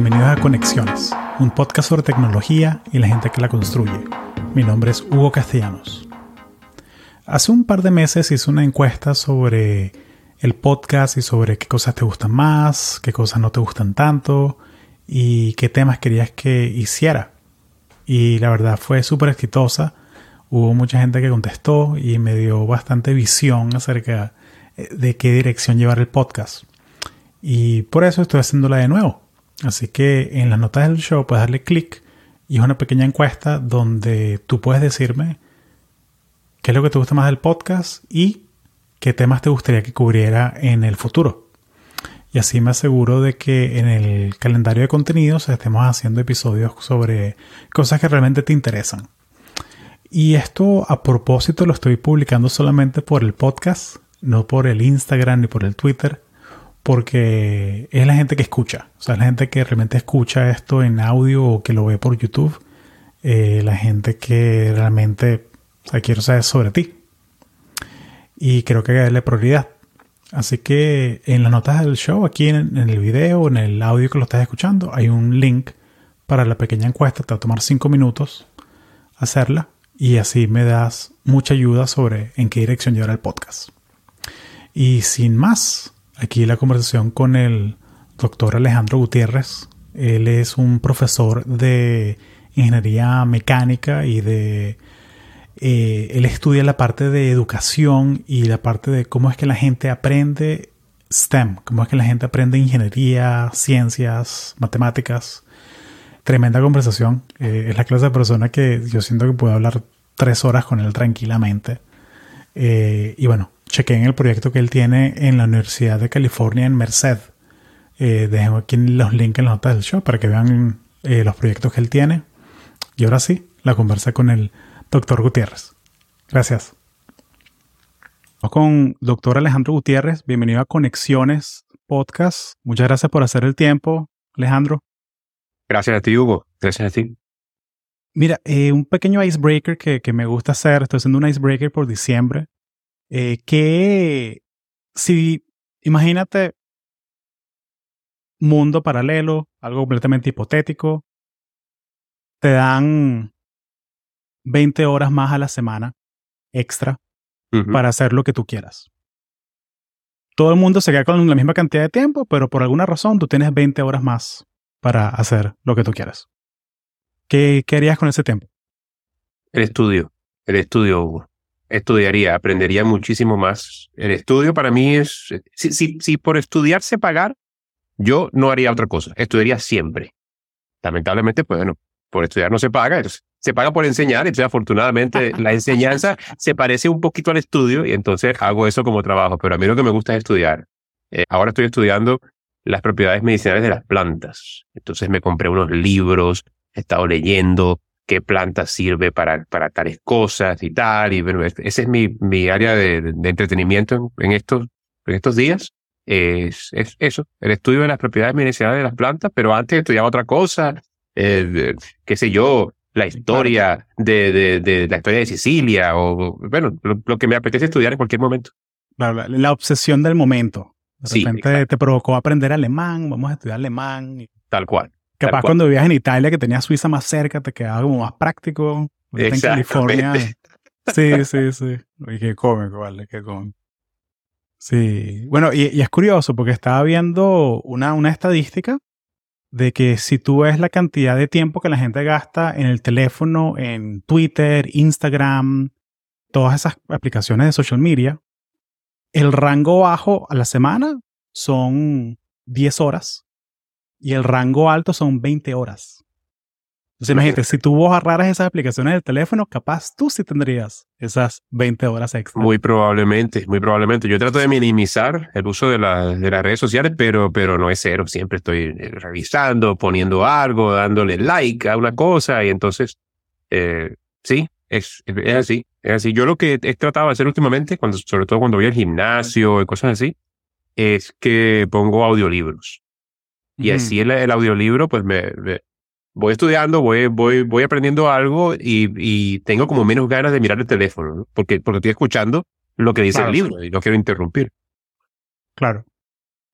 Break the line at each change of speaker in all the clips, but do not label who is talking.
Bienvenidos a Conexiones, un podcast sobre tecnología y la gente que la construye. Mi nombre es Hugo Castellanos. Hace un par de meses hice una encuesta sobre el podcast y sobre qué cosas te gustan más, qué cosas no te gustan tanto y qué temas querías que hiciera. Y la verdad fue súper exitosa. Hubo mucha gente que contestó y me dio bastante visión acerca de qué dirección llevar el podcast. Y por eso estoy haciéndola de nuevo. Así que en las notas del show puedes darle clic y es una pequeña encuesta donde tú puedes decirme qué es lo que te gusta más del podcast y qué temas te gustaría que cubriera en el futuro. Y así me aseguro de que en el calendario de contenidos estemos haciendo episodios sobre cosas que realmente te interesan. Y esto a propósito lo estoy publicando solamente por el podcast, no por el Instagram ni por el Twitter porque es la gente que escucha, o sea, la gente que realmente escucha esto en audio o que lo ve por YouTube, eh, la gente que realmente o sea, saber sobre ti. Y creo que hay que darle prioridad. Así que en las notas del show, aquí en, el video, en el audio que lo estás escuchando, hay un link para la pequeña encuesta. Te va a tomar cinco minutos hacerla y así me das mucha ayuda sobre en qué dirección llevar el podcast. Y sin más, aquí la conversación con el doctor Alejandro Gutiérrez. Él es un profesor de ingeniería mecánica y de... Eh, él estudia la parte de educación y la parte de cómo es que la gente aprende STEM, cómo es que la gente aprende ingeniería, ciencias, matemáticas. Tremenda conversación. Eh, es la clase de persona que yo siento que puedo hablar tres horas con él tranquilamente. Eh, y bueno, chequeen el proyecto que él tiene en la Universidad de California en Merced. Eh, dejo aquí los links en las notas del show para que vean eh, los proyectos que él tiene. Y ahora sí, la conversa con el doctor Gutiérrez. Gracias. Vamos con doctor Alejandro Gutiérrez. Bienvenido a Conexiones Podcast. Muchas gracias por hacer el tiempo, Alejandro.
Gracias a ti, Hugo. Gracias a ti.
Mira, eh, un pequeño icebreaker que, que me gusta hacer. Estoy haciendo un icebreaker por diciembre eh, que si, imagínate, mundo paralelo, algo completamente hipotético, te dan 20 horas más a la semana extra para hacer lo que tú quieras. Todo el mundo se queda con la misma cantidad de tiempo, pero por alguna razón tú tienes 20 horas más para hacer lo que tú quieras. ¿Qué, qué harías con ese tiempo?
El estudio. El estudio, Hugo estudiaría, aprendería muchísimo más. El estudio para mí es, si, si, si por estudiarse pagar, yo no haría otra cosa, estudiaría siempre. Lamentablemente, pues bueno, por estudiar no se paga, se paga por enseñar, entonces afortunadamente la enseñanza se parece un poquito al estudio y entonces hago eso como trabajo, pero a mí lo que me gusta es estudiar. Eh, ahora estoy estudiando las propiedades medicinales de las plantas, entonces me compré unos libros, he estado leyendo, qué planta sirve para, para tales cosas y tal. Y bueno, ese es mi, mi área de, entretenimiento en, estos, en estos días. Es, es, eso, el estudio de las propiedades medicinales de las plantas, pero antes estudiaba otra cosa, eh, qué sé yo, la historia de, de, de, la historia de Sicilia o, bueno, lo, que me apetece estudiar en cualquier momento.
La, la, obsesión del momento. De repente te provocó aprender alemán, vamos a estudiar alemán.
Tal cual.
Capaz cuando vivías en Italia, que tenías Suiza más cerca, te quedaba como más práctico. En California. Sí, sí, sí. Y qué cómico, vale, qué cómico. Sí. Bueno, y, y, es curioso porque estaba viendo una, una estadística de que si tú ves la cantidad de tiempo que la gente gasta en el teléfono, en Twitter, Instagram, todas esas aplicaciones de social media, el rango bajo a la semana son 10 horas y el rango alto son 20 horas. Entonces imagínate, si tú agarraras esas aplicaciones del teléfono, capaz tú sí tendrías esas 20 horas extra.
Muy probablemente, muy probablemente. Yo trato de minimizar el uso de, de las redes sociales, pero, pero no es cero. Siempre estoy eh, revisando, poniendo algo, dándole like a una cosa y entonces, eh, sí, es, es así, es así. Yo lo que he tratado de hacer últimamente, cuando, sobre todo cuando voy al gimnasio y cosas así, es que pongo audiolibros. Y así el, el, audiolibro, pues me, voy estudiando, voy, voy, voy aprendiendo algo y, y, tengo como menos ganas de mirar el teléfono, ¿no? porque, porque estoy escuchando lo que dice el libro y no quiero interrumpir.
Claro.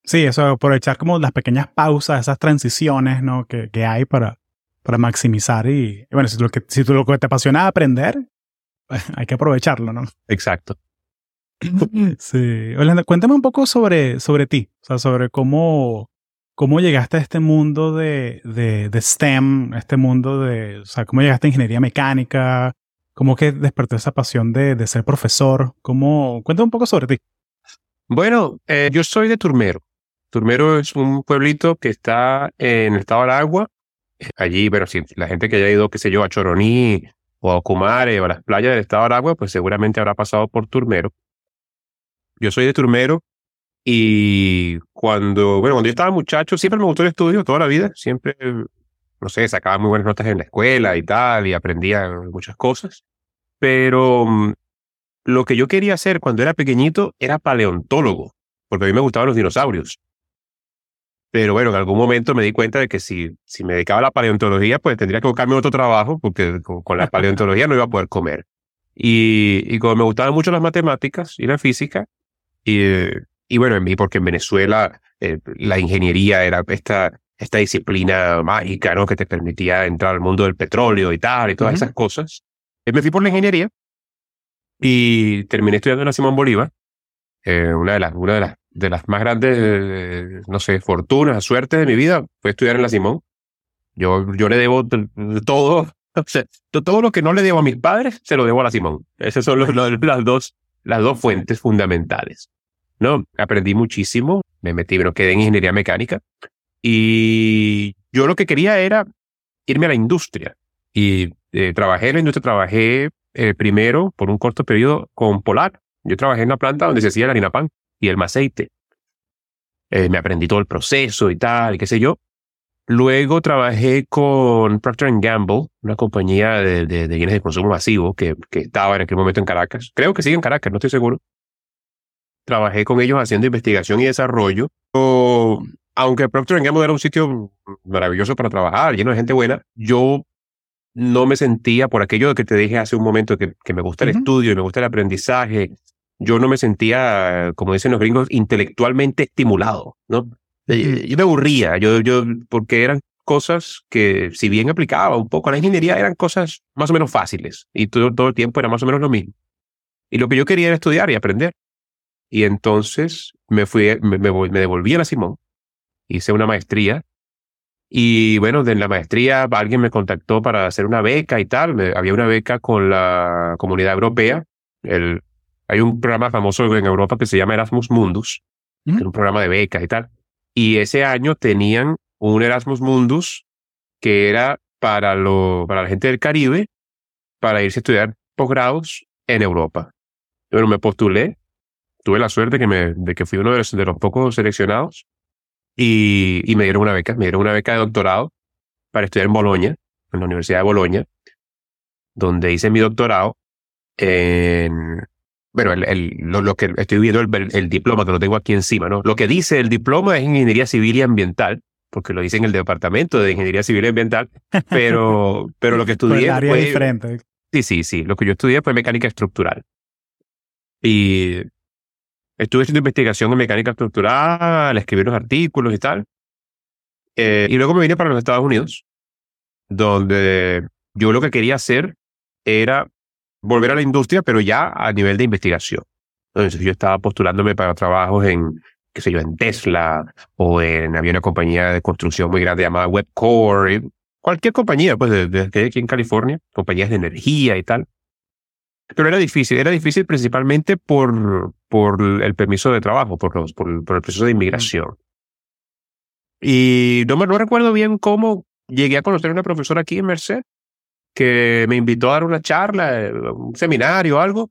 Sí, eso, aprovechar como las pequeñas pausas, esas transiciones, ¿no? Que, que hay para, para maximizar y, bueno, si, lo que, si lo que te apasiona aprender, hay que aprovecharlo, ¿no?
Exacto.
Sí. Orlando, cuéntame un poco sobre, sobre ti, o sea, sobre cómo, cómo llegaste a este mundo de, de, de STEM, este mundo de, o sea, cómo llegaste a ingeniería mecánica, cómo que despertó esa pasión de, de ser profesor, cómo, cuéntame un poco sobre ti.
Bueno, eh, yo soy de Turmero. Turmero es un pueblito que está en el estado de Aragua. Allí, bueno, si la gente que haya ido, qué sé yo, a Choroní o a Ocumare o a las playas del estado de Aragua, pues seguramente habrá pasado por Turmero. Yo soy de Turmero y cuando, bueno, cuando yo estaba muchacho, siempre me gustó el estudio toda la vida. Siempre, no sé, sacaba muy buenas notas en la escuela y tal, y aprendía muchas cosas. Pero mm, lo que yo quería hacer cuando era pequeñito era paleontólogo, porque a mí me gustaban los dinosaurios. Pero bueno, en algún momento me di cuenta de que si, si me dedicaba a la paleontología, pues tendría que buscarme otro trabajo, porque con, con la paleontología no iba a poder comer. Y, y como me gustaban mucho las matemáticas y la física, y, y bueno, en mí, porque en Venezuela eh, la ingeniería era esta, esta disciplina mágica, ¿no? Que te permitía entrar al mundo del petróleo y tal, y todas esas cosas. Eh, me fui por la ingeniería y terminé estudiando en la Simón Bolívar, eh, una de las, una de las, de las más grandes, no sé, fortunas, suertes de mi vida fue estudiar en la Simón. Yo, yo le debo todo, o sea, todo lo que no le debo a mis padres, se lo debo a la Simón. Esas son los, los, las dos, las dos fuentes fundamentales. No, aprendí muchísimo, me metí, pero quedé en ingeniería mecánica y yo lo que quería era irme a la industria y eh, trabajé en la industria, trabajé eh, primero por un corto periodo con Polar. Yo trabajé en una planta donde se hacía la harina pan y el aceite. Eh, me aprendí todo el proceso y tal, y qué sé yo. Luego trabajé con Procter Gamble, una compañía de, de, de bienes de consumo masivo que, que estaba en aquel momento en Caracas. Creo que sigue en Caracas, no estoy seguro trabajé con ellos haciendo investigación y desarrollo. O, aunque Procter Gamble era un sitio maravilloso para trabajar, lleno de gente buena, yo no me sentía, por aquello de que te dije hace un momento, que, que me gusta el uh -huh. estudio y me gusta el aprendizaje, yo no me sentía, como dicen los gringos, intelectualmente estimulado, ¿no? Yo me aburría, yo, yo, porque eran cosas que, si bien aplicaba un poco a la ingeniería, eran cosas más o menos fáciles y todo, todo el tiempo era más o menos lo mismo. Y lo que yo quería era estudiar y aprender. Y entonces me fui, me, devolví a la Simón, hice una maestría y bueno, de la maestría alguien me contactó para hacer una beca y tal. Me, había una beca con la comunidad europea. El, hay un programa famoso en Europa que se llama Erasmus Mundus, ¿Mm? que es un programa de becas y tal. Y ese año tenían un Erasmus Mundus que era para, lo, para la gente del Caribe, para irse a estudiar posgrados en Europa. Bueno, me postulé, tuve la suerte que me, de que fui uno de los, de los pocos seleccionados y, y, me dieron una beca, me dieron una beca de doctorado para estudiar en Bolonia, en la Universidad de Bolonia, donde hice mi doctorado en, bueno, el, el, lo, lo, que estoy viendo el, el, diploma que lo tengo aquí encima, ¿no? Lo que dice el diploma es Ingeniería Civil y Ambiental, porque lo dice en el Departamento de Ingeniería Civil y Ambiental, pero, pero lo que estudié
área
fue...
diferente.
Sí, sí, sí. Lo que yo estudié fue mecánica estructural. Y estuve haciendo investigación en mecánica estructural, escribí unos artículos y tal. Eh, y luego me vine para los Estados Unidos, donde yo lo que quería hacer era volver a la industria, pero ya a nivel de investigación. Entonces yo estaba postulándome para trabajos en, qué sé yo, en Tesla o en, había una compañía de construcción muy grande llamada Webcore, cualquier compañía, pues desde aquí en California, compañías de energía y tal. Pero era difícil, era difícil principalmente por, por el permiso de trabajo, por, los, por, por el proceso de inmigración. Y no me no recuerdo bien cómo llegué a conocer a una profesora aquí en Merced que me invitó a dar una charla, un seminario o algo.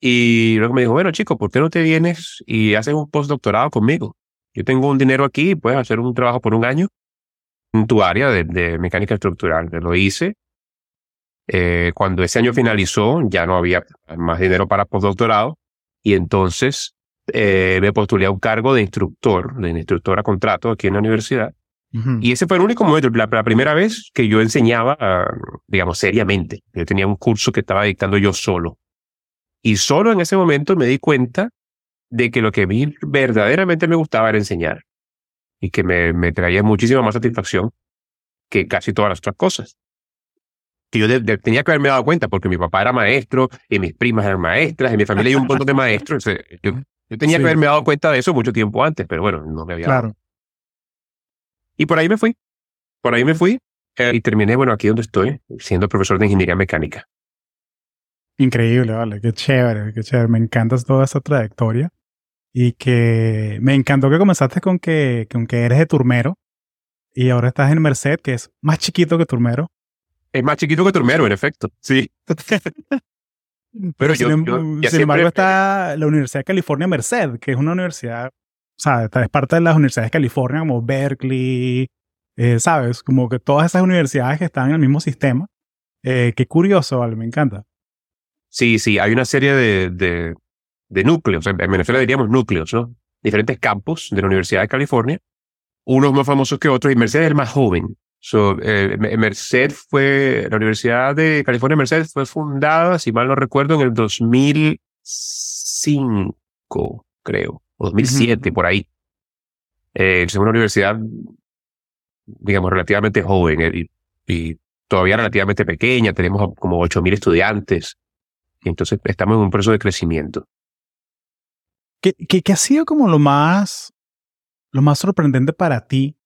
Y luego me dijo, bueno, chico, ¿por qué no te vienes y haces un postdoctorado conmigo? Yo tengo un dinero aquí, puedes hacer un trabajo por un año en tu área de, de mecánica estructural. Lo hice. Eh, cuando ese año finalizó, ya no había más dinero para postdoctorado. Y entonces eh, me postulé a un cargo de instructor, de instructor a contrato aquí en la universidad. Uh -huh. Y ese fue el único momento, la, la, primera vez que yo enseñaba, uh, digamos, seriamente. Yo tenía un curso que estaba dictando yo solo. Y solo en ese momento me di cuenta de que lo que a mí verdaderamente me gustaba era enseñar y que me, me traía muchísima más satisfacción que casi todas las otras cosas. Que yo tenía que haberme dado cuenta porque mi papá era maestro y mis primas eran maestras y mi familia hay un montón de maestros. Yo, yo tenía que haberme dado cuenta de eso mucho tiempo antes, pero bueno, no me había
Claro.
Y por ahí me fui. Por ahí me fui eh, y terminé, bueno, aquí donde estoy, siendo profesor de ingeniería mecánica.
Increíble, vale, qué chévere, qué chévere. Me encanta toda esa trayectoria. Y que me encantó que comenzaste con que, con que eres de Turmero y ahora estás en Merced, que es más chiquito que Turmero.
Es más chiquito que Turmero, en efecto. Sí.
Pero sin, yo, em, sin embargo está la Universidad de California Merced, que es una universidad, o sea, es parte de las universidades de California como Berkeley, eh, ¿sabes? Como que todas esas universidades que están en el mismo sistema. Eh, qué curioso, vale, me encanta.
Sí, sí, hay una serie de, de, de núcleos, en Venezuela diríamos núcleos, ¿no? Diferentes campus de la Universidad de California, unos más famosos que otros, y Merced es el más joven. So, eh, Merced fue, la Universidad de California Merced fue fundada, si mal no recuerdo, en el 2005, creo, o 2007, por ahí. Eh, es una universidad, digamos, relativamente joven eh, y, y, todavía relativamente pequeña, tenemos como 8.000 estudiantes, y entonces estamos en un proceso de crecimiento.
¿Qué, qué, qué ha sido como lo más, lo más sorprendente para ti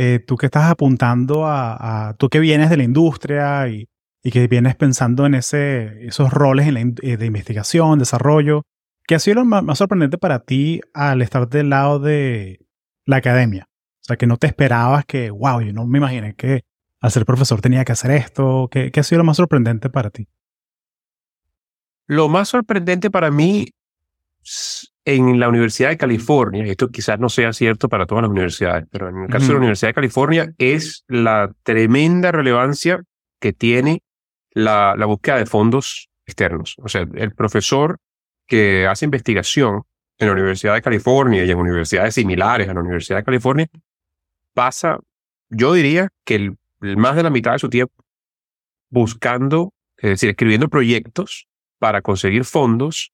eh, tú que estás apuntando a, tú que vienes de la industria y, y que vienes pensando en ese, esos roles en la, eh, de investigación, desarrollo, ¿qué ha sido lo más, más, sorprendente para ti al estar del lado de la academia? O sea, que no te esperabas que, wow, yo no me imaginé que al ser profesor tenía que hacer esto. ¿Qué, qué ha sido lo más sorprendente para ti?
Lo más sorprendente para mí en la Universidad de California, y esto quizás no sea cierto para todas las universidades, pero en el caso uh -huh. de la Universidad de California es la tremenda relevancia que tiene la, la, búsqueda de fondos externos. O sea, el profesor que hace investigación en la Universidad de California y en universidades similares a la Universidad de California pasa, yo diría que el más de la mitad de su tiempo buscando, es decir, escribiendo proyectos para conseguir fondos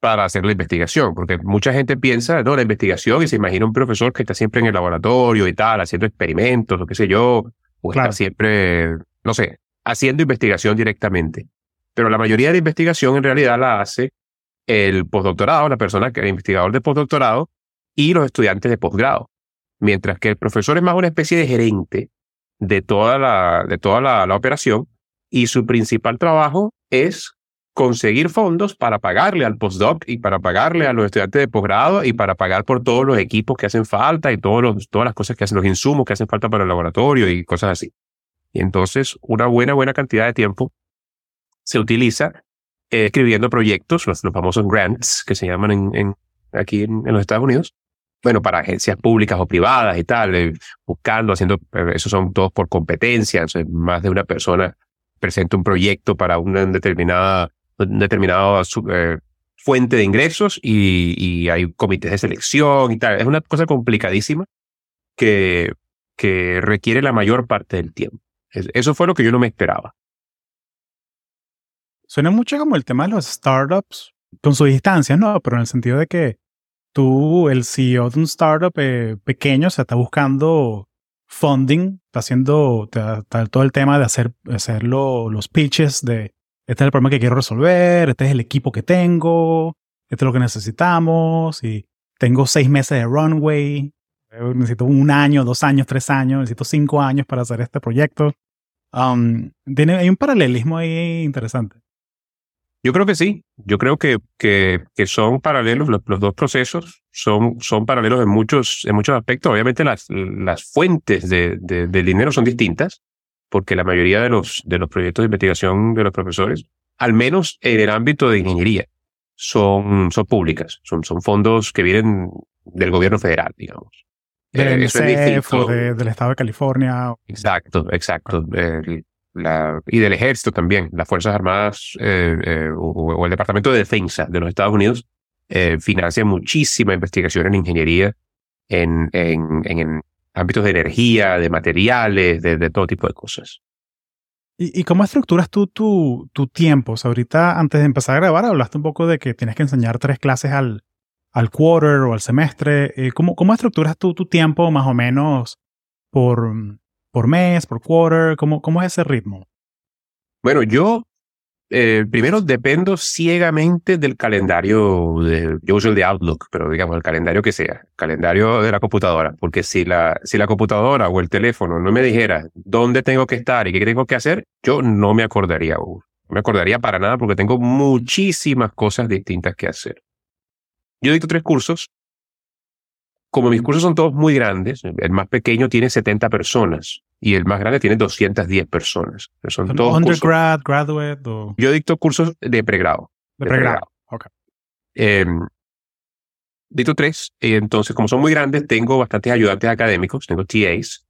para hacer la investigación, porque mucha gente piensa, no, la investigación y se imagina un profesor que está siempre en el laboratorio y tal, haciendo experimentos o qué sé yo, o claro. está siempre, no sé, haciendo investigación directamente. Pero la mayoría de la investigación en realidad la hace el postdoctorado, la persona que es investigador de postdoctorado y los estudiantes de posgrado. Mientras que el profesor es más una especie de gerente de toda la, de toda la, la operación y su principal trabajo es conseguir fondos para pagarle al postdoc y para pagarle a los estudiantes de posgrado y para pagar por todos los equipos que hacen falta y todos los, todas las cosas que hacen, los insumos que hacen falta para el laboratorio y cosas así. Y entonces una buena, buena cantidad de tiempo se utiliza eh, escribiendo proyectos, los, famosos grants que se llaman en, en aquí en, los Estados Unidos, bueno, para agencias públicas o privadas y tal, eh, buscando, haciendo, eh, esos son todos por competencia, más de una persona presenta un proyecto para una determinada determinada eh, fuente de ingresos y, hay comités de selección y tal. Es una cosa complicadísima que, que requiere la mayor parte del tiempo. Eso fue lo que yo no me esperaba.
Suena mucho como el tema de los startups con sus distancias, ¿no? Pero en el sentido de que tú, el CEO de un startup eh, pequeño, o sea, está buscando funding, está haciendo todo el tema de hacer, hacer lo, los pitches de este es el problema que quiero resolver, este es el equipo que tengo, este es lo que necesitamos y tengo seis meses de runway, necesito un año, dos años, tres años, necesito cinco años para hacer este proyecto. Um, tiene, hay un paralelismo ahí interesante.
Yo creo que sí, yo creo que, que, que son paralelos, los, los, dos procesos son, son paralelos en muchos, en muchos aspectos. Obviamente las, las fuentes de, de, de dinero son distintas, porque la mayoría de los, de los proyectos de investigación de los profesores, al menos en el ámbito de ingeniería, son, son públicas, son, son fondos que vienen del gobierno federal, digamos.
Del eh, de, del Estado de California.
Exacto, exacto. La, y del ejército también, las Fuerzas Armadas eh, eh o, o, el Departamento de Defensa de los Estados Unidos eh, financia muchísima investigación en ingeniería en, en, en, ámbitos de energía, de materiales, de, de todo tipo de cosas.
¿Y, ¿Y, cómo estructuras tú tu, tu tiempo? O sea, ahorita, antes de empezar a grabar, hablaste un poco de que tienes que enseñar tres clases al, al quarter o al semestre. Eh, ¿cómo, ¿Cómo estructuras tú tu tiempo más o menos por, por mes, por quarter? ¿Cómo, ¿Cómo es ese ritmo?
Bueno, yo eh, primero dependo ciegamente del calendario, de, yo uso el de Outlook, pero digamos el calendario que sea, calendario de la computadora, porque si la, si la computadora o el teléfono no me dijera dónde tengo que estar y qué tengo que hacer, yo no me acordaría, no me acordaría para nada porque tengo muchísimas cosas distintas que hacer. Yo dicto tres cursos. Como mis cursos son todos muy grandes, el más pequeño tiene 70 personas y el más grande tiene 210 personas.
Son todos undergrad, graduate o...
Yo dicto cursos de pregrado.
De, pregrado.
Em, dicto tres. Y entonces, como son muy grandes, tengo bastantes ayudantes académicos, tengo TAs,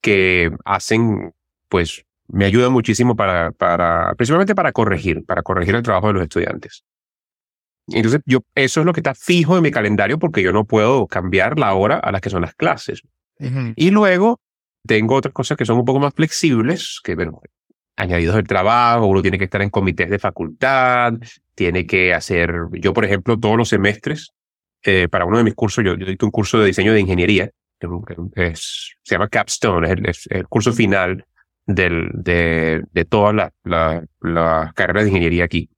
que hacen, pues, me ayudan muchísimo para, para, principalmente para corregir, para corregir el trabajo de los estudiantes. Entonces, yo, eso es lo que está fijo en mi calendario porque yo no puedo cambiar la hora a la que son las clases. Y luego tengo otras cosas que son un poco más flexibles, que, bueno, añadidos del trabajo, uno tiene que estar en comités de facultad, tiene que hacer, yo por ejemplo, todos los semestres, eh, para uno de mis cursos, yo, yo dicto un curso de diseño de ingeniería, es, se llama Capstone, es el, curso final del, de, de todas las la, carreras de ingeniería aquí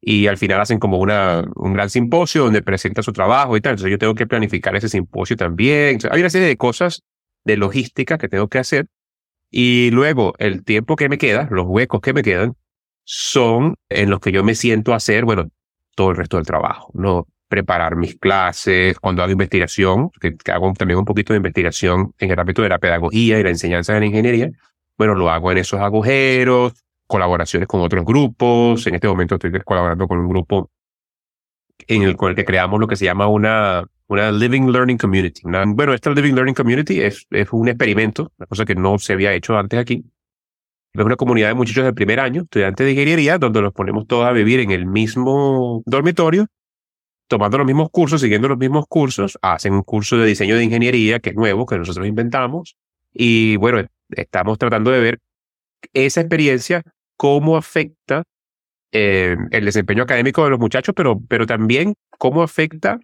y al final hacen como una, un gran simposio donde presenta su trabajo y tal. Entonces yo tengo que planificar ese simposio también. hay una serie de cosas de logística que tengo que hacer. Y luego el tiempo que me queda, los huecos que me quedan, son en los que yo me siento a hacer, bueno, todo el resto del trabajo, ¿no? Preparar mis clases, cuando hago investigación, que, hago también un poquito de investigación en el ámbito de la pedagogía y la enseñanza de la ingeniería, bueno, lo hago en esos agujeros, colaboraciones con otros grupos. En este momento estoy colaborando con un grupo en el, con el que creamos lo que se llama una, una Living Learning Community. bueno, esta Living Learning Community es, es un experimento, una cosa que no se había hecho antes aquí. Es una comunidad de muchachos del primer año, estudiantes de ingeniería, donde los ponemos todos a vivir en el mismo dormitorio, tomando los mismos cursos, siguiendo los mismos cursos, hacen un curso de diseño de ingeniería que es nuevo, que nosotros inventamos, y bueno, estamos tratando de ver esa experiencia, cómo afecta eh, el desempeño académico de los muchachos, pero, pero también cómo afecta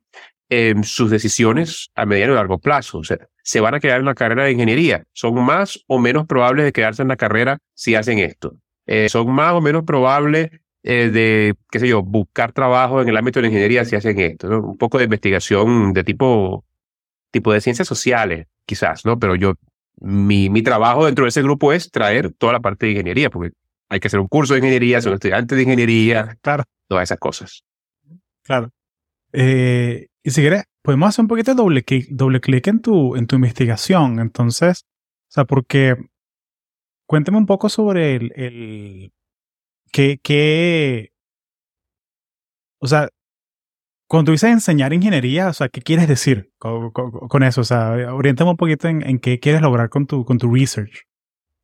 eh, sus decisiones a mediano y largo plazo. O sea, se van a quedar en la carrera de ingeniería. Son más o menos probables de quedarse en la carrera si hacen esto. Eh, son más o menos probables de, qué sé yo, buscar trabajo en el ámbito de la ingeniería si hacen esto. Un poco de investigación de tipo, tipo de ciencias sociales, quizás, ¿no? Pero yo mi, mi trabajo dentro de ese grupo es traer toda la parte de ingeniería, porque hay que hacer un curso de ingeniería, ser un estudiante de ingeniería,
claro.
todas esas cosas.
Claro. Eh, y si quieres, podemos hacer un poquito de doble clic, doble clic en tu, en tu investigación. Entonces, o sea, porque cuéntame un poco sobre el, el qué, qué, o sea, cuando tú dices enseñar ingeniería, o sea, ¿qué quieres decir con, eso? O sea, oriéntame un poquito en, qué quieres lograr con tu, con tu research.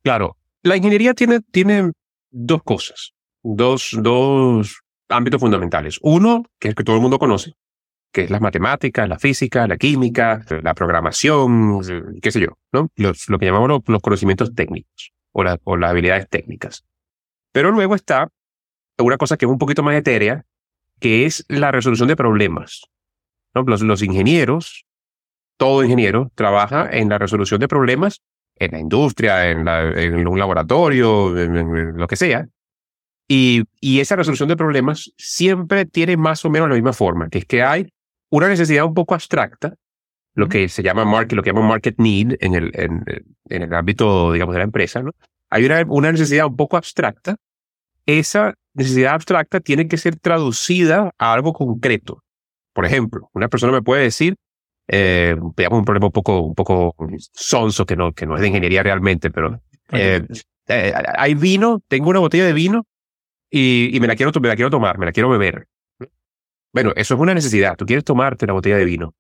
Claro, la ingeniería tiene, tiene dos cosas, dos, dos ámbitos fundamentales. Uno, que es que todo el mundo conoce, que es las matemáticas, la física, la química, la programación, qué sé yo, ¿no? Los, lo que llamamos los, conocimientos técnicos o, o las habilidades técnicas. Pero luego está una cosa que es un poquito más etérea, que es la resolución de problemas. Los, los ingenieros, todo ingeniero, trabaja en la resolución de problemas en la industria, en, en un laboratorio, en, lo que sea. Y, y, esa resolución de problemas siempre tiene más o menos la misma forma, que es que hay una necesidad un poco abstracta, lo que se llama market, lo que llama market need en el, en, en el ámbito, digamos, de la empresa, ¿no? Hay una, una necesidad un poco abstracta. Esa necesidad abstracta tiene que ser traducida a algo concreto. Por ejemplo, una persona me puede decir, eh, un problema un poco, un poco sonso que no, que no es de ingeniería realmente, pero eh, eh, hay vino, tengo una botella de vino y, y me, la quiero, me la quiero tomar, me la quiero beber. Bueno, eso es una necesidad. Tú quieres tomarte la botella de vino.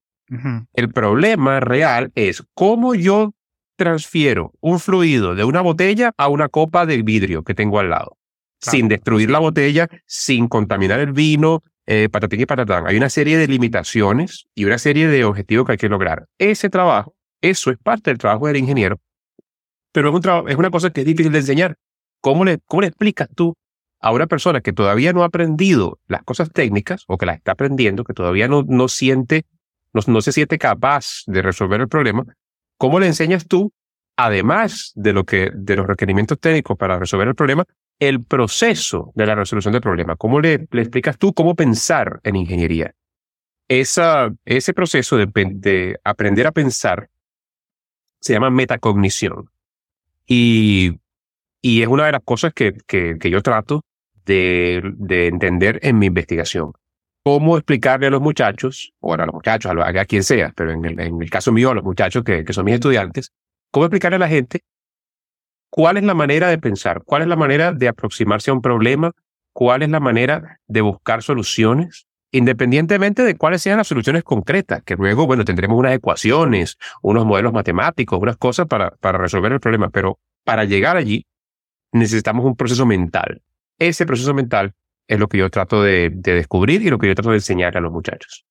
El problema real es cómo yo transfiero un fluido de una botella a una copa de vidrio que tengo al lado sin destruir la botella, sin contaminar el vino, eh, patatín y patatán. Hay una serie de limitaciones y una serie de objetivos que hay que lograr. Ese trabajo, eso es parte del trabajo del ingeniero, pero es, un es una cosa que es difícil de enseñar. ¿Cómo le, cómo le explicas tú a una persona que todavía no ha aprendido las cosas técnicas o que las está aprendiendo, que todavía no, no siente, no, no se siente capaz de resolver el problema, ¿cómo le enseñas tú, además de lo que, de los requerimientos técnicos para resolver el problema, el proceso de la resolución del problema? ¿Cómo le, le explicas tú cómo pensar en ingeniería? Esa, ese proceso de, de aprender a pensar se llama metacognición. Y, y es una de las cosas que, que yo trato de, de, entender en mi investigación. Cómo explicarle a los muchachos, o a los muchachos, a, a quien sea, pero en el, en el, caso mío, a los muchachos que, que son mis estudiantes, cómo explicarle a la gente cuál es la manera de pensar, cuál es la manera de aproximarse a un problema, cuál es la manera de buscar soluciones, independientemente de cuáles sean las soluciones concretas, que luego, bueno, tendremos unas ecuaciones, unos modelos matemáticos, unas cosas para, para resolver el problema, pero para llegar allí necesitamos un proceso mental. Ese proceso mental es lo que yo trato de, de descubrir y lo que yo trato de enseñar a los muchachos.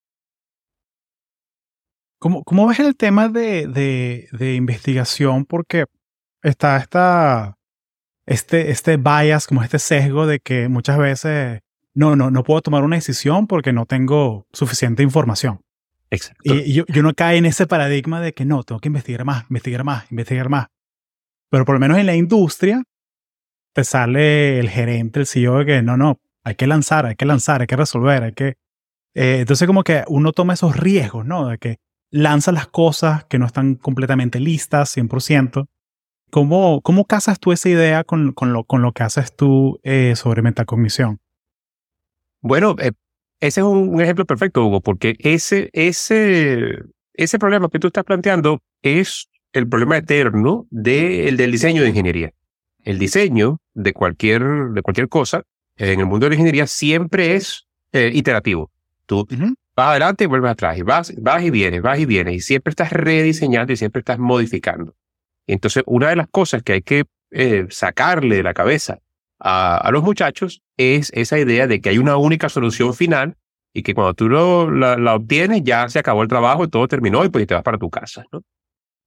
¿Cómo, cómo ves el tema de, de, de investigación? Porque está esta, este, este bias, como este sesgo de que muchas veces no, no, no puedo tomar una decisión porque no tengo suficiente información.
Exacto.
Y yo, yo no cae en ese paradigma de que no, tengo que investigar más, investigar más, investigar más. Pero por lo menos en la industria te sale el gerente, el CEO de que no, no, hay que lanzar, hay que lanzar, hay que resolver, hay que... Eh, entonces como que uno toma esos riesgos, ¿no? De que lanza las cosas que no están completamente listas, 100%. ¿Cómo, cómo casas tú esa idea con, con, lo, con lo que haces tú eh, sobre metacognición?
Bueno, eh, ese es un, un, ejemplo perfecto, Hugo, porque ese, ese, ese problema que tú estás planteando es el problema eterno de, el del diseño de ingeniería. El diseño de cualquier, de cualquier cosa en el mundo de la ingeniería siempre es eh, iterativo. Tú uh -huh. vas adelante y vuelves atrás, y vas, vas y vienes, vas y vienes, y siempre estás rediseñando y siempre estás modificando. Y entonces, una de las cosas que hay que eh, sacarle de la cabeza a, a, los muchachos es esa idea de que hay una única solución final y que cuando tú lo, la, la, obtienes ya se acabó el trabajo, todo terminó y pues te vas para tu casa. ¿no?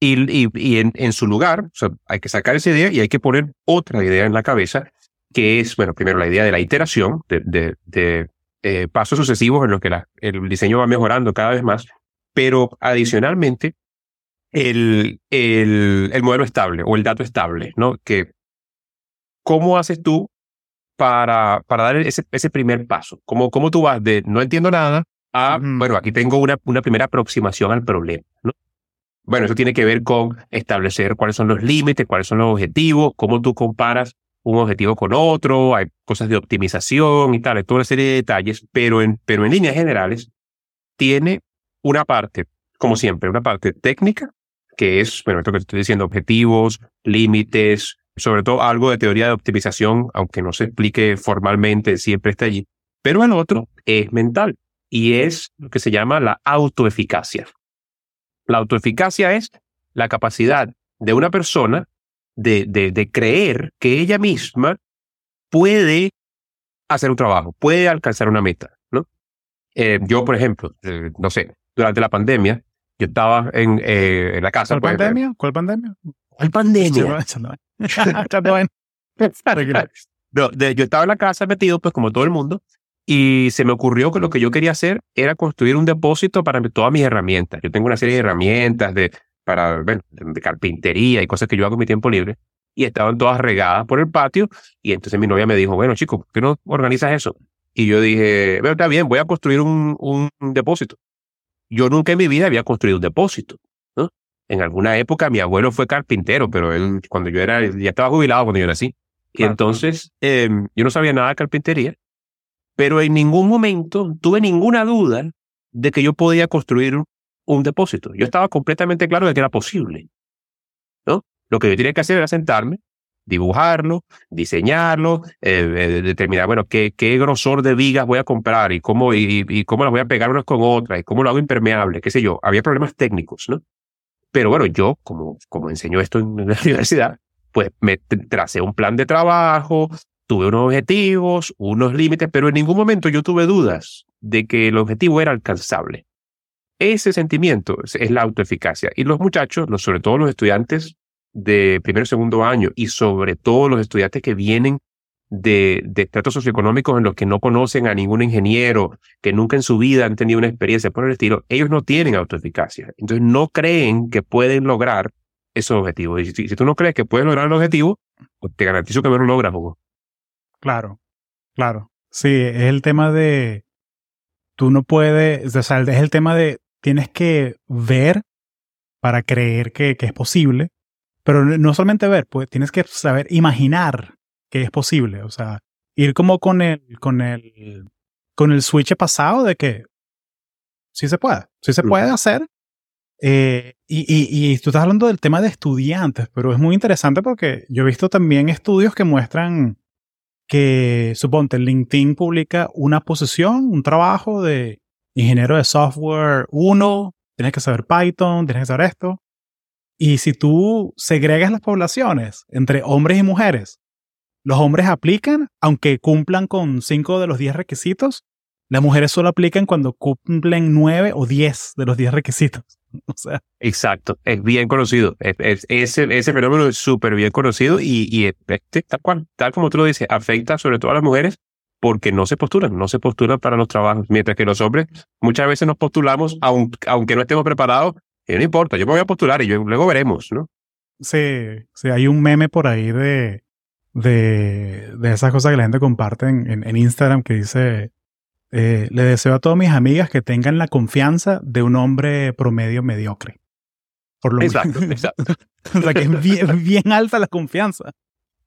Y, y, y en, en, su lugar, o sea, hay que sacar esa idea y hay que poner otra idea en la cabeza, que es, bueno, primero la idea de la iteración, de, de, de eh, pasos sucesivos en los que la, el diseño va mejorando cada vez más, pero adicionalmente el, el, el modelo estable o el dato estable, ¿no? Que, ¿cómo haces tú para, para dar ese, ese primer paso? ¿Cómo, ¿Cómo tú vas de no entiendo nada a, uh -huh. bueno, aquí tengo una, una primera aproximación al problema, ¿no? Bueno, eso tiene que ver con establecer cuáles son los límites, cuáles son los objetivos, cómo tú comparas un objetivo con otro, hay cosas de optimización y tal, hay toda una serie de detalles, pero en, pero en líneas generales tiene una parte, como siempre, una parte técnica, que es, bueno, esto que estoy diciendo, objetivos, límites, sobre todo algo de teoría de optimización, aunque no se explique formalmente, siempre está allí. Pero el otro es mental y es lo que se llama la autoeficacia. La autoeficacia es la capacidad de una persona de, de, de, creer que ella misma puede hacer un trabajo, puede alcanzar una meta, ¿no? Eh, yo, por ejemplo, eh, no sé, durante la pandemia, yo estaba en, eh, en la casa.
¿Cuál pues, pandemia? ¿Cuál pandemia?
¿Cuál pandemia? no, de, yo estaba en la casa metido, pues como todo el mundo, y se me ocurrió que lo que yo quería hacer era construir un depósito para todas mis herramientas. Yo tengo una serie de herramientas de, para, bueno, de carpintería y cosas que yo hago en mi tiempo libre. Y estaban todas regadas por el patio. Y entonces mi novia me dijo, bueno, chico, ¿por qué no organizas eso? Y yo dije, bueno, está bien, voy a construir un, un, depósito. Yo nunca en mi vida había construido un depósito. ¿no? En alguna época mi abuelo fue carpintero, pero él, cuando yo era, ya estaba jubilado cuando yo nací. Y entonces eh, yo no sabía nada de carpintería pero en ningún momento tuve ninguna duda de que yo podía construir un depósito. Yo estaba completamente claro de que era posible. ¿no? Lo que yo tenía que hacer era sentarme, dibujarlo, diseñarlo, eh, eh, determinar, bueno, qué, qué grosor de vigas voy a comprar y cómo, y, cómo las voy a pegar unas con otras y cómo lo hago impermeable, qué sé yo. Había problemas técnicos, ¿no? Pero bueno, yo, como, como enseño esto en la universidad, pues me tracé un plan de trabajo, tuve unos objetivos, unos límites, pero en ningún momento yo tuve dudas de que el objetivo era alcanzable. Ese sentimiento es la autoeficacia. Y los muchachos, sobre todo los estudiantes de primer y segundo año, y sobre todo los estudiantes que vienen de, de estratos socioeconómicos en los que no conocen a ningún ingeniero, que nunca en su vida han tenido una experiencia por el estilo, ellos no tienen autoeficacia. Entonces no creen que pueden lograr esos objetivos. Y si, tú no crees que puedes lograr el objetivo, pues te garantizo que no lo logras, Hugo.
Claro, claro. Sí, es el tema de, tú no puedes, o sea, es el tema de, tienes que ver para creer que, que es posible, pero no solamente ver, pues tienes que saber imaginar que es posible, o sea, ir como con el, con el, con el switch pasado de que sí se puede, sí se puede hacer. Eh, y, y, y, tú estás hablando del tema de estudiantes, pero es muy interesante porque yo he visto también estudios que muestran que, suponte, LinkedIn publica una posición, un trabajo de ingeniero de software 1, tienes que saber Python, tienes que saber esto. Y si tú segregas las poblaciones entre hombres y mujeres, los hombres aplican aunque cumplan con 5 de los 10 requisitos. Las mujeres solo aplican cuando cumplen 9 o 10 de los 10 requisitos. O sea.
Exacto, es bien conocido. ese, ese fenómeno es súper bien conocido y, y este, tal cual, tal como tú lo dices, afecta sobre todo a las mujeres porque no se postulan, no se postulan para los trabajos, mientras que los hombres muchas veces nos postulamos aunque, aunque no estemos preparados, y no importa, yo me voy a postular y yo, luego veremos, ¿no?
Sí, sí, hay un meme por ahí de, de, de esas cosas que la gente comparte en, en, Instagram que dice, eh, le deseo a todas mis amigas que tengan la confianza de un hombre promedio mediocre.
Por lo exacto, exacto.
o sea que es bien, bien, alta la confianza.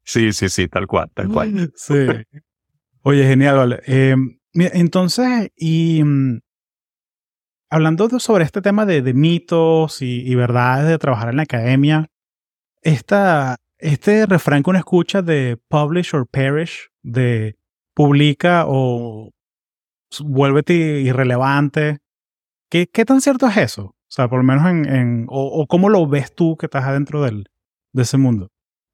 Sí, sí, sí, tal cual, tal cual.
Sí. Oye, genial, vale. Eh, entonces, y mm, hablando sobre este tema de, de mitos y, y, verdades de trabajar en la academia, esta, este refrán que uno escucha de publish or perish, de publica o vuélvete irrelevante, ¿qué, qué tan cierto es eso? O sea, por lo menos en, en o, cómo lo ves tú que estás adentro del, de ese mundo.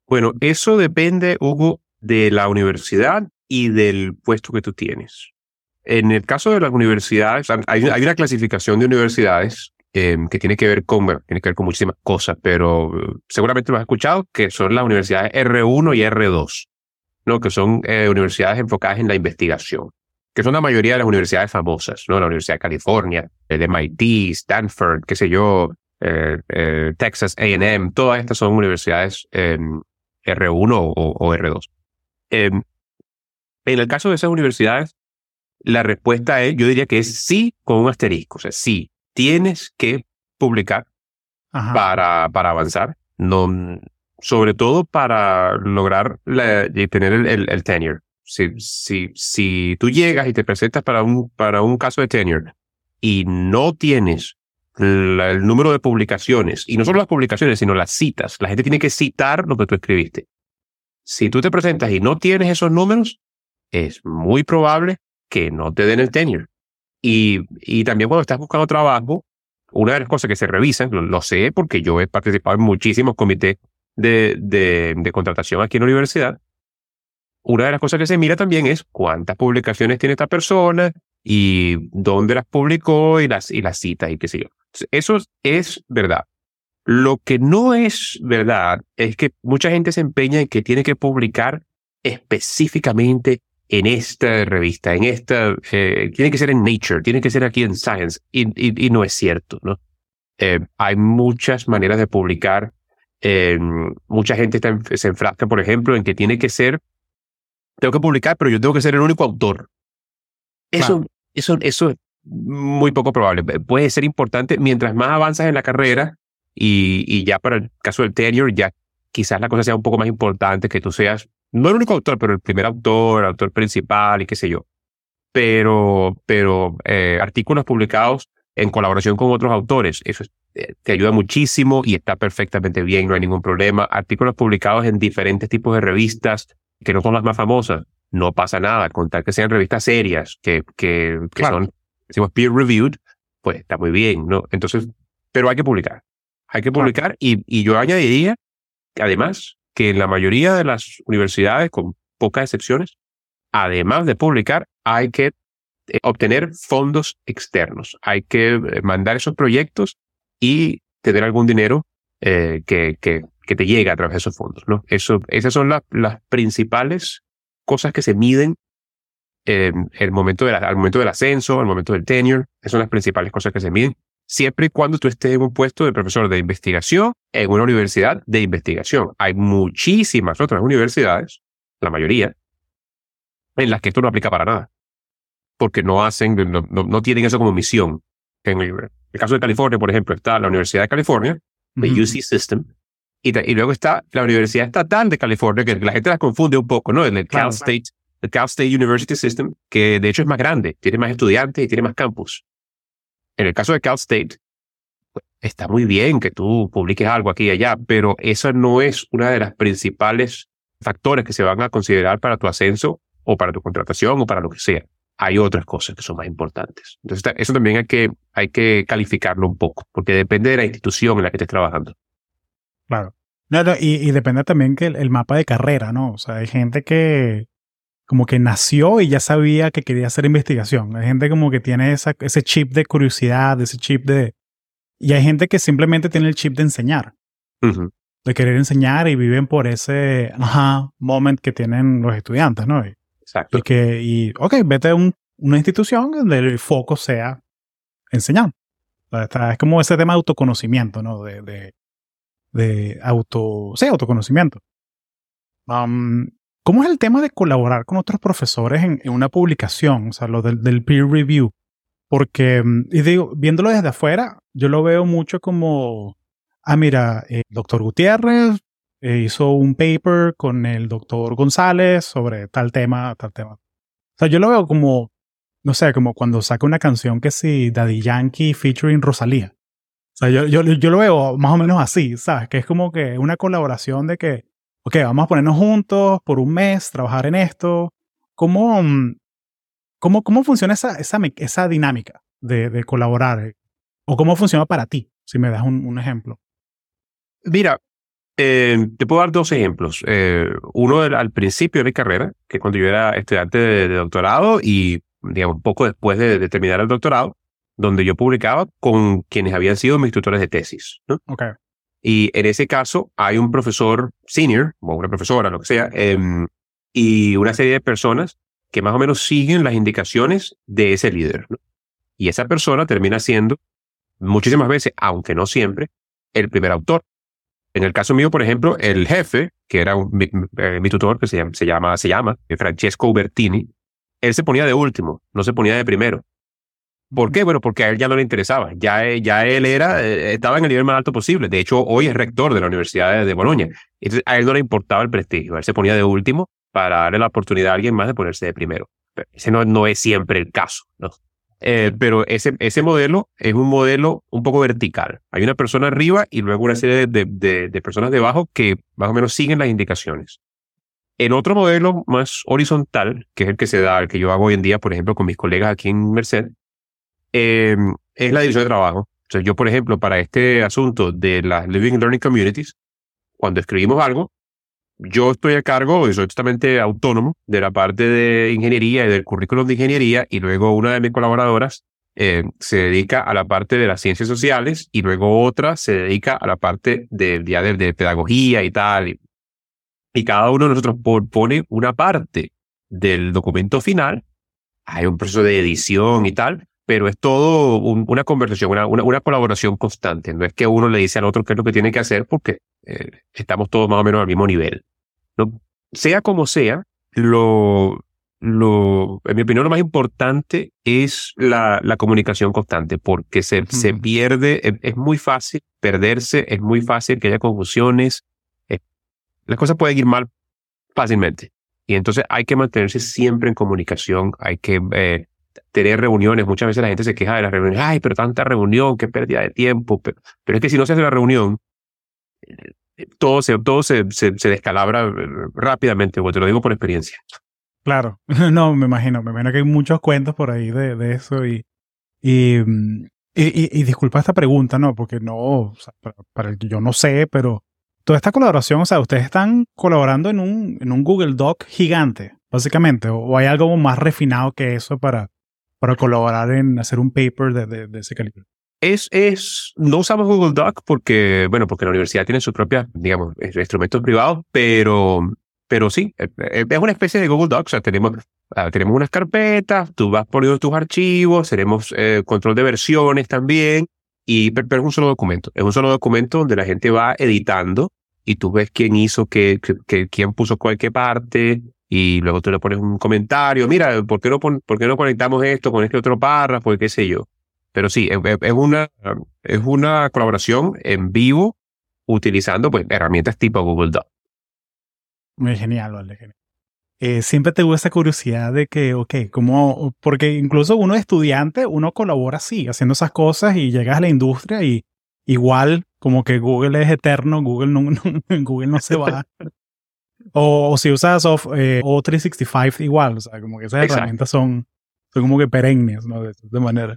Bueno, eso depende, Hugo, de la universidad y del puesto que tú tienes. En el caso de las universidades, hay, una clasificación de universidades eh, que tiene que ver con, bueno, tiene que ver con muchísimas cosas, pero uh, seguramente lo has escuchado, que son las universidades R1 y R2, ¿no? que son eh, universidades enfocadas en la investigación, que son la mayoría de las universidades famosas, ¿no? la Universidad de California, el MIT, Stanford, qué sé yo, eh, Texas AM, todas estas son universidades R1 o, o R2. Em, en el caso de esas universidades, la respuesta es, yo diría que es sí con un asterisco, o sea, sí, tienes que publicar para, para avanzar, no, sobre todo para lograr tener el, el, tenure. Si, si, si tú llegas y te presentas para un, para un caso de tenure y no tienes el número de publicaciones, y no solo las publicaciones, sino las citas, la gente tiene que citar lo que tú escribiste. Si tú te presentas y no tienes esos números, es muy probable que no te den el tenure. Y, y también cuando estás buscando trabajo, una de las cosas que se revisan, lo, sé porque yo he participado en muchísimos comités de, de, de, contratación aquí en la universidad, una de las cosas que se mira también es cuántas publicaciones tiene esta persona y dónde las publicó y las, y las citas y qué sé yo. Eso es verdad. Lo que no es verdad es que mucha gente se empeña en que tiene que publicar específicamente en esta revista, en esta, eh, tiene que ser en Nature, tiene que ser aquí en Science, y, no es cierto, ¿no? Eh, hay muchas maneras de publicar. Eh, mucha gente se enfrasca, por ejemplo, en que tiene que ser, tengo que publicar, pero yo tengo que ser el único autor. Eso, eso, eso es muy poco probable. Puede ser importante mientras más avanzas en la carrera y, y ya para el caso del tenure, ya quizás la cosa sea un poco más importante que tú seas no el único autor, pero el primer autor, el autor principal y qué sé yo. Pero, pero eh, artículos publicados en colaboración con otros autores, eso eh, te ayuda muchísimo y está perfectamente bien, no hay ningún problema. Artículos publicados en diferentes tipos de revistas que no son las más famosas, no pasa nada, con tal que sean revistas serias, que, que, que son, decimos, peer reviewed, pues está muy bien, ¿no? Entonces, pero hay que publicar. Hay que publicar y, y yo añadiría que además que en la mayoría de las universidades, con pocas excepciones, además de publicar, hay que eh, obtener fondos externos. Hay que eh, mandar esos proyectos y tener algún dinero eh, que, que, que, te llegue a través de esos fondos. ¿no? Eso, esas son las principales cosas que se miden en el momento de al momento del ascenso, al momento del tenure. Esas son las principales cosas que se miden. Siempre y cuando tú estés en un puesto de profesor de investigación en una universidad de investigación. Hay muchísimas otras universidades, la mayoría, en las que esto no aplica para nada. Porque no hacen, no, no, tienen eso como misión. En el, caso de California, por ejemplo, está la Universidad de California, the UC System, y, y, luego está la Universidad Estatal de California, que la gente la confunde un poco, ¿no? El, Cal State, el Cal State University System, que de hecho es más grande, tiene más estudiantes y tiene más campus. En el caso de Cal State, está muy bien que tú publiques algo aquí y allá, pero esa no es una de las principales factores que se van a considerar para tu ascenso o para tu contratación o para lo que sea. Hay otras cosas que son más importantes. Entonces, eso también hay que, hay que calificarlo un poco, porque depende de la institución en la que estés trabajando.
Claro. y, depende también que el, mapa de carrera, ¿no? O sea, hay gente que como que nació y ya sabía que quería hacer investigación. Hay gente como que tiene esa, ese chip de curiosidad, ese chip de... Y hay gente que simplemente tiene el chip de enseñar de querer enseñar y viven por ese ajá, moment que tienen los estudiantes, ¿no?
Exacto.
Y que, y, ok, vete a una institución donde el foco sea enseñar. es como ese tema de autoconocimiento, ¿no? De, de, de auto, sí, autoconocimiento. Um, ¿Cómo es el tema de colaborar con otros profesores en, una publicación? O sea, lo del, del, peer review. Porque, mm, y digo, viéndolo desde afuera, yo lo veo mucho como ah, mira, el doctor Gutiérrez eh, hizo un paper con el doctor González sobre tal tema, tal tema. O sea, yo lo veo como, no sé, como cuando saca una canción que sí, Daddy Yankee featuring Rosalía. Sea, yo, yo, yo lo veo más o menos así, ¿sabes? Que es como que una colaboración de que, ok, vamos a ponernos juntos por un mes, trabajar en esto. ¿Cómo, mm, cómo, cómo funciona esa, esa, esa dinámica de, de colaborar? ¿O cómo funciona para ti? Si me das un, un ejemplo.
Mira, eh, te puedo dar dos ejemplos. Eh, uno al principio de mi carrera, que cuando yo era estudiante de, doctorado y, digamos, poco después de, terminar el doctorado, donde yo publicaba con quienes habían sido mis tutores de tesis. ¿no?
Okay.
Y en ese caso hay un profesor senior, o una profesora, lo que sea, em, y una serie de personas que más o menos siguen las indicaciones de ese líder. ¿no? Y esa persona termina siendo, muchísimas veces, aunque no siempre, el primer autor. En el caso mío, por ejemplo, el jefe, que era eh, mi, tutor, que se llama, se llama, se llama Francesco Bertini, él se ponía de último, no se ponía de primero. ¿Por qué? Bueno, porque a él ya no le interesaba. Ya, ya él era, eh, estaba en el nivel más alto posible. De hecho, hoy es rector de la Universidad de, Bolonia. Entonces, a él no le importaba el prestigio. Él se ponía de último para darle la oportunidad a alguien más de ponerse de primero. ese no, no es siempre el caso. ¿no? Eh, pero ese, ese modelo es un modelo un poco vertical. Hay una persona arriba y luego una serie de, de, de, personas debajo que más o menos siguen las indicaciones. El otro modelo más horizontal, que es el que se da, el que yo hago hoy en día, por ejemplo, con mis colegas aquí en Merced, eh, es la división de trabajo. O sea, yo, por ejemplo, para este asunto de las Living Learning Communities, cuando escribimos algo, yo estoy a cargo y soy totalmente autónomo de la parte de ingeniería y del currículum de ingeniería y luego una de mis colaboradoras eh, se dedica a la parte de las ciencias sociales y luego otra se dedica a la parte de, de, de pedagogía y tal. Y, y, cada uno de nosotros pone una parte del documento final. Hay un proceso de edición y tal, pero es todo una conversación, una, una, colaboración constante. No es que uno le dice al otro qué es lo que tiene que hacer porque eh, estamos todos más o menos al mismo nivel. ¿no? Sea como sea, lo, lo, en mi opinión, lo más importante es la, la comunicación constante, porque se, se pierde, es, muy fácil perderse, es muy fácil que haya confusiones, las cosas pueden ir mal fácilmente. Y entonces hay que mantenerse siempre en comunicación, hay que eh, tener reuniones. Muchas veces la gente se queja de las reuniones. Ay, pero tanta reunión, qué pérdida de tiempo. Pero, es que si no se hace la reunión, eh, todo se, todo se, se, descalabra eh, rápidamente. te lo digo por experiencia.
Claro, no, me imagino. Me imagino que hay muchos cuentos por ahí de, de eso. Y, y, y, disculpa esta pregunta, ¿no? Porque no, o sea, para, para, el que yo no sé, pero toda esta colaboración, o sea, ustedes están colaborando en un, en un Google Doc gigante, básicamente, o hay algo más refinado que eso para, para colaborar en hacer un paper de, de, ese calibre?
Es, es, no usamos Google Doc porque, bueno, porque la universidad tiene sus propias, digamos, instrumentos privados, pero Pero sí, eh, eh, es una especie de Google Docs. O sea, tenemos, ah, tenemos unas carpetas, tú vas poniendo tus archivos, tenemos eh, control de versiones también, y, pero es un solo documento. Es un solo documento donde la gente va editando y tú ves quién hizo qué, quién puso cualquier parte, y luego tú le pones un comentario, mira, ¿por qué no, por qué no conectamos esto con este otro párrafo? ¿Qué sé yo? Pero sí, es, una, es una colaboración en vivo utilizando pues, herramientas tipo Google Docs.
Muy genial, vale, genial. Eh, siempre tengo esa curiosidad de que, ok, como, porque incluso uno es estudiante, uno colabora así, haciendo esas cosas y llegas a la industria y igual como que Google es eterno, Google no, Google no se va. O, si usas of, eh, O365 igual, o sea, como que esas herramientas son, son como que perennes, ¿no? De, de manera.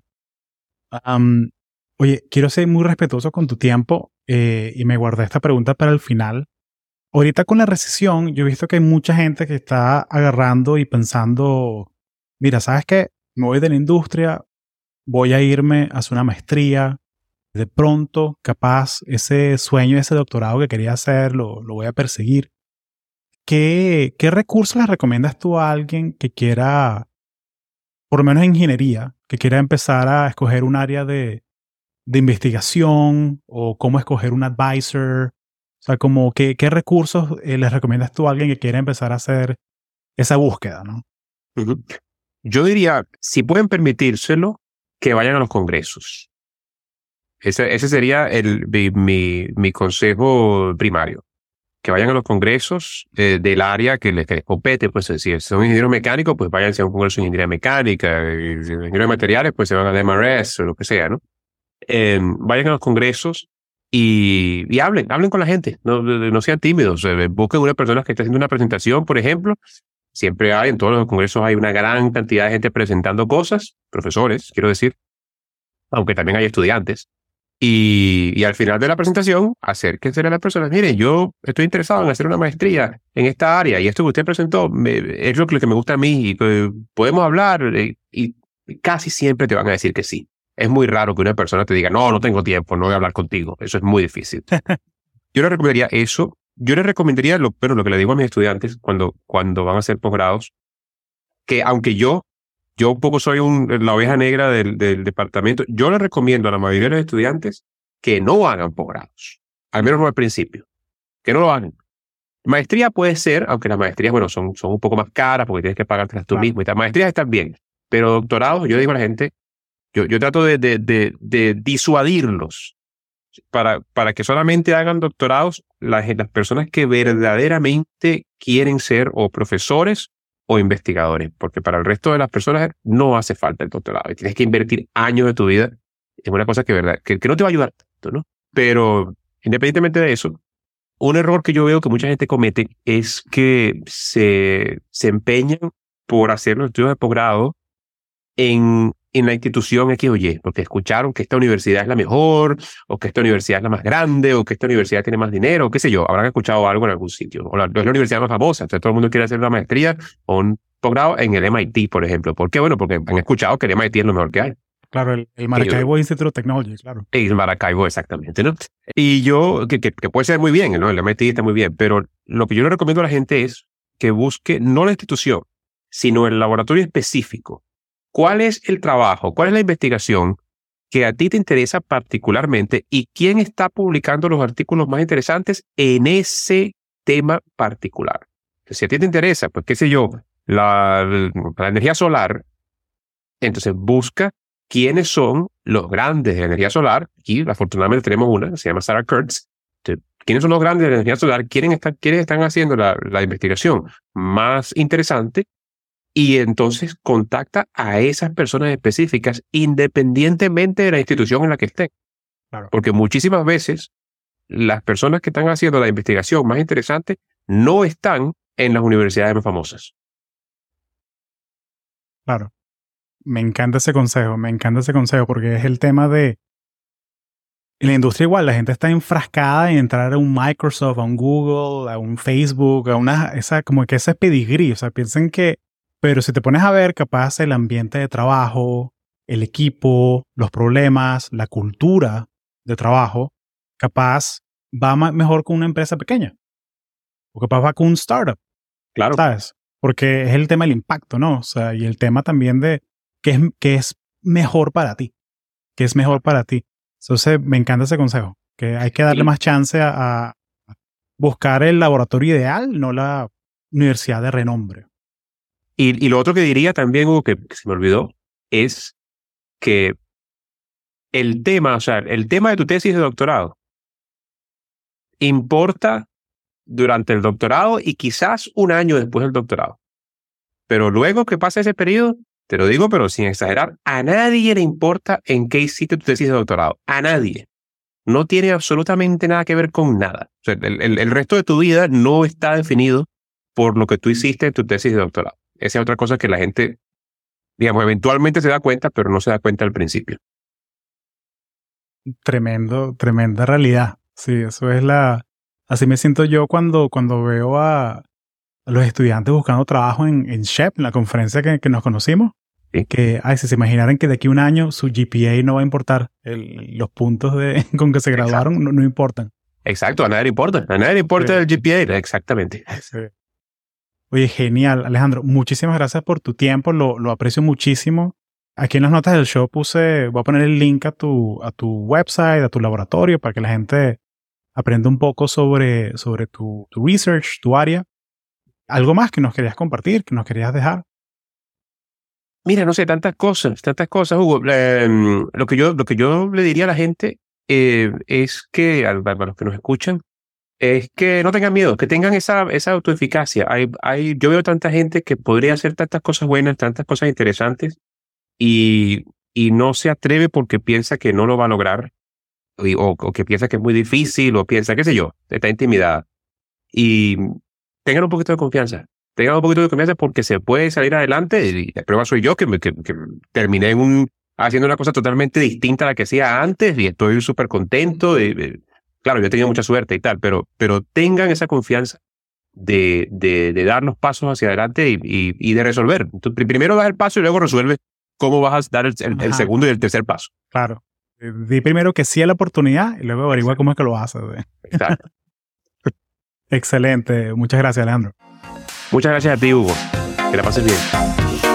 oye, quiero ser muy respetuoso con tu tiempo eh, y me guardé esta pregunta para el final. Ahorita con la recesión, yo he visto que hay mucha gente que está agarrando y pensando, mira, ¿sabes qué? Me voy de la industria, voy a irme a hacer una maestría. De pronto, capaz, ese sueño, ese doctorado que quería hacer, lo, lo voy a perseguir. ¿Qué, ¿Qué recursos le recomiendas tú a alguien que quiera, por lo menos en ingeniería, que quiera empezar a escoger un área de, investigación o cómo escoger un advisor? O sea, como qué, qué recursos eh, les recomiendas tú a alguien que quiera empezar a hacer esa búsqueda, ¿no?
Yo diría, si pueden permitírselo, que vayan a los congresos. Ese, ese sería el, mi, mi, consejo primario. Que vayan a los congresos eh, del área que les, compete. Pues si son ingenieros mecánicos, pues váyanse a un congreso de ingeniería mecánica. Y si ingenieros de materiales, pues se van a MRS o lo que sea, ¿no? Eh, vayan a los congresos y, y, hablen, hablen con la gente, no, no sean tímidos, eh, busquen una persona que esté haciendo una presentación, por ejemplo. Siempre hay, en todos los congresos hay una gran cantidad de gente presentando cosas, profesores, quiero decir, aunque también hay estudiantes. Y, y al final de la presentación, acérquense a las personas. Miren, yo estoy interesado en hacer una maestría en esta área y esto que usted presentó es lo que me gusta a mí y eh, podemos hablar eh, y casi siempre te van a decir que sí es muy raro que una persona te diga, no, no tengo tiempo, no voy a hablar contigo. Eso es muy difícil. Yo le recomendaría eso. Yo le recomendaría, lo, pero lo que le digo a mis estudiantes cuando, cuando van a hacer posgrados, que aunque yo, yo un poco soy un, la oveja negra del, del departamento, yo le recomiendo a la mayoría de los estudiantes que no hagan posgrados. Al menos no al principio. Que no lo hagan. Maestría puede ser, aunque las maestrías, bueno, son, son un poco más caras porque tienes que pagártelas tú mismo y tal. Maestrías están bien. Pero doctorados, yo digo a la gente, yo, yo trato de, de, de, de disuadirlos para, para que solamente hagan doctorados las, las personas que verdaderamente quieren ser o profesores o investigadores, porque para el resto de las personas no hace falta el doctorado y tienes que invertir años de tu vida en una cosa que, verdad, que, no te va a ayudar tanto, ¿no? Pero independientemente de eso, un error que yo veo que mucha gente comete es que se, se empeñan por hacer los estudios de posgrado en en la institución X o Y, porque escucharon que esta universidad es la mejor, o que esta universidad es la más grande, o que esta universidad tiene más dinero, o qué sé yo, habrán escuchado algo en algún sitio, o la, es la universidad más famosa, entonces todo el mundo quiere hacer una maestría o un posgrado en el MIT, por ejemplo. ¿Por qué? Bueno, porque han escuchado que el MIT es lo mejor que hay.
Claro, el, Maracaibo Institute of Technology, claro.
El Maracaibo, exactamente, ¿no? Y yo, que, que, que puede ser muy bien, ¿no? El MIT está muy bien, pero lo que yo le recomiendo a la gente es que busque no la institución, sino el laboratorio específico ¿Cuál es el trabajo? ¿Cuál es la investigación que a ti te interesa particularmente y quién está publicando los artículos más interesantes en ese tema particular? Si a ti te interesa, pues qué sé yo, la, energía solar, entonces busca quiénes son los grandes de energía solar. Aquí, afortunadamente, tenemos una, se llama Sarah Kurtz. ¿Quiénes son los grandes de energía solar? ¿Quiénes están, haciendo la, la investigación más interesante y entonces contacta a esas personas específicas independientemente de la institución en la que estén. Porque muchísimas veces las personas que están haciendo la investigación más interesante no están en las universidades más famosas.
Claro. Me encanta ese consejo, me encanta ese consejo porque es el tema de... En la industria igual, la gente está enfrascada en entrar a un Microsoft, a un Google, a un Facebook, a una, esa, como que ese pedigrí. O sea, piensen que pero si te pones a ver, capaz el ambiente de trabajo, el equipo, los problemas, la cultura de trabajo, capaz va mejor con una empresa pequeña. O capaz va con un startup.
Claro.
¿Sabes? Porque es el tema del impacto, ¿no? O sea, y el tema también de qué es, qué es mejor para ti. ¿Qué es mejor para ti? Entonces, me encanta ese consejo. Que hay que darle
Sí.
más chance a, a buscar el laboratorio ideal, no la universidad de renombre.
Y, lo otro que diría también, Hugo, que, se me olvidó, es que el tema, o sea, el tema de tu tesis de doctorado importa durante el doctorado y quizás un año después del doctorado. Pero luego que pasa ese periodo, te lo digo, pero sin exagerar, a nadie le importa en qué hiciste tu tesis de doctorado. A nadie. No tiene absolutamente nada que ver con nada. O sea, el resto de tu vida no está definido por lo que tú hiciste en tu tesis de doctorado. Esa es otra cosa que la gente, digamos, eventualmente se da cuenta, pero no se da cuenta al principio.
Tremendo, tremenda realidad. Sí, eso es la. Así me siento yo cuando, cuando veo a, los estudiantes buscando trabajo en, en SHEP, en la conferencia que, que nos conocimos.
Sí.
Que, ay, si se imaginaran que de aquí a un año su GPA no va a importar, el- los puntos de, con que se graduaron no, no importan.
Exacto, a nadie le importa. A nadie le importa
Sí.
el GPA. Exactamente.
Sí. Oye, genial, Alejandro. Muchísimas gracias por tu tiempo, lo, lo aprecio muchísimo. Aquí en las notas del show puse, voy a poner el link a tu, a tu website, a tu laboratorio, para que la gente aprenda un poco sobre, sobre tu, tu research, tu área. ¿Algo más que nos querías compartir, que nos querías dejar?
Mira, no sé, tantas cosas, tantas cosas, Hugo. Eh, lo, que yo, lo que yo le diría a la gente eh, es que, a, a los que nos escuchan, es que no tengan miedo, que tengan esa, esa autoeficacia. Hay, hay, yo veo tanta gente que podría hacer tantas cosas buenas, tantas cosas interesantes, y, y no se atreve porque piensa que no lo va a lograr, o, o que piensa que es muy difícil, o piensa, qué sé yo, está intimidada. Y tengan un poquito de confianza. Tengan un poquito de confianza porque se puede salir adelante. Y la prueba soy yo que, que, terminé haciendo una cosa totalmente distinta a la que hacía antes y estoy súper contento. y, eh, claro, yo he tenido mucha suerte y tal, pero, pero tengan esa confianza de, de, de dar los pasos hacia adelante y, y, y de resolver. Entonces, pri- primero das el paso y luego resuelve cómo vas a dar el, el- el
Ajá.
segundo y el tercer paso.
Claro. Eh, Di primero que sí a la oportunidad y luego averigua cómo es que lo haces. eh.
Exacto.
Excelente. Muchas gracias, Alejandro.
Muchas gracias a ti, Hugo. Que la pases bien.